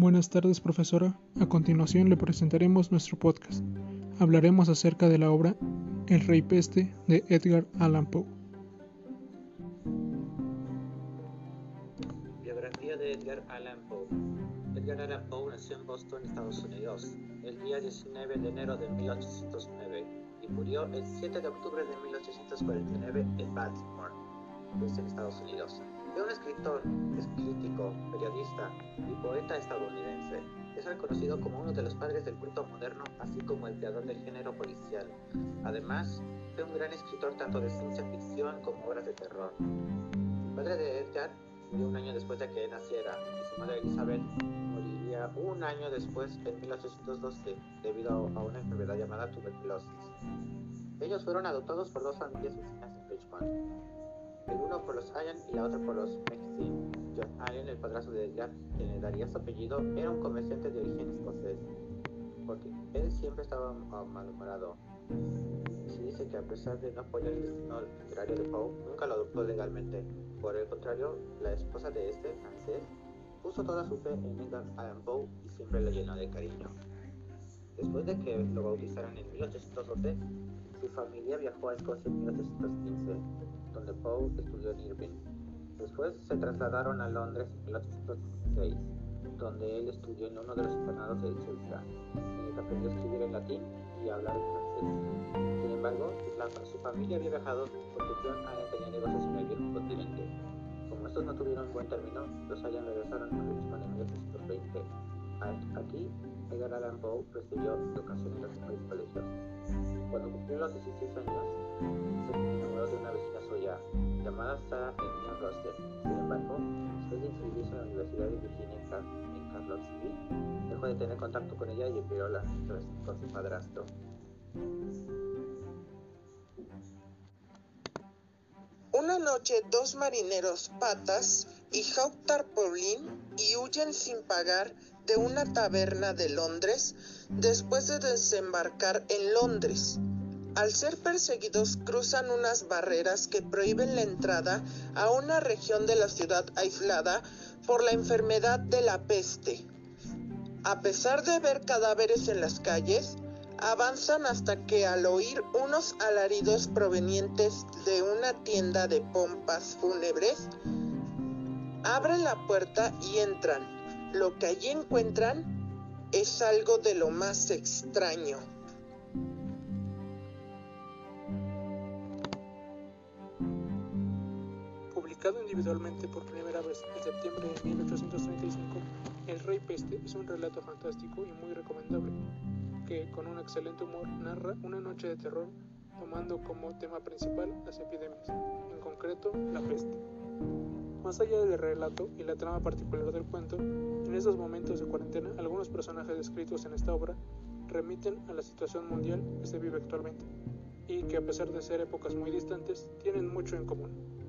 Buenas tardes, profesora. A continuación le presentaremos nuestro podcast. Hablaremos acerca de la obra El Rey Peste de Edgar Allan Poe. Biografía de Edgar Allan Poe. Edgar Allan Poe nació en Boston, Estados Unidos, el día 19 de enero de 1809 y murió el 7 de octubre de 1849 en Baltimore, en Estados Unidos. Fue un escritor, es crítico, periodista y poeta estadounidense. Es reconocido como uno de los padres del culto moderno, así como el creador del género policial. Además, fue un gran escritor tanto de ciencia ficción como obras de terror. El padre de Edgar murió un año después de que naciera y su madre Elizabeth moriría un año después, en 1812, debido a una enfermedad llamada tuberculosis. Ellos fueron adoptados por dos familias vecinas en Richmond el uno por los Allen y la otra por los. John Allen, el padrastro de Edgar, quien le daría su apellido, era un comerciante de origen escocés, porque él siempre estaba malhumorado. Se dice que a pesar de no apoyar el destino literario de Poe, nunca lo adoptó legalmente. Por el contrario, la esposa de este, francés, puso toda su fe en Edgar Allan Poe y siempre lo llenó de cariño. Después de que lo bautizaran en 1812, su familia viajó a Escocia en 1815, donde Poe estudió en Irving. Después se trasladaron a Londres en 1816, donde él estudió en uno de los internados de Chelsea, en aprendió a escribir en latín y a hablar en francés. Sin embargo, su familia había viajado porque John Allen tenía negocios en el viejo continente. Como estos no tuvieron buen término, los Allen regresaron a Richmond en 1820. Aquí, Edgar Allan Poe recibió educación en los mejores colegios. Cuando cumplió los 16 años, se enamoró de una vecina suya llamada Sarah Emilia Roster. Sin embargo, después de inscribirse en la Universidad de Virginia en Carlottesville, dejó de tener contacto con ella y empeoró la relación con su padrastro. Una noche, dos marineros, Patas y Hawk Tarpaulin, y huyen sin pagar de una taberna de Londres después de desembarcar en Londres. Al ser perseguidos cruzan unas barreras que prohíben la entrada a una región de la ciudad aislada por la enfermedad de la peste. A pesar de ver cadáveres en las calles, avanzan hasta que al oír unos alaridos provenientes de una tienda de pompas fúnebres, abren la puerta y entran lo que allí encuentran es algo de lo más extraño. Publicado individualmente por primera vez en septiembre de 1835, El Rey Peste es un relato fantástico y muy recomendable, que con un excelente humor narra una noche de terror tomando como tema principal las epidemias, en concreto la peste. Más allá del relato y la trama particular del cuento, en estos momentos de cuarentena algunos personajes descritos en esta obra remiten a la situación mundial que se vive actualmente y que a pesar de ser épocas muy distantes tienen mucho en común.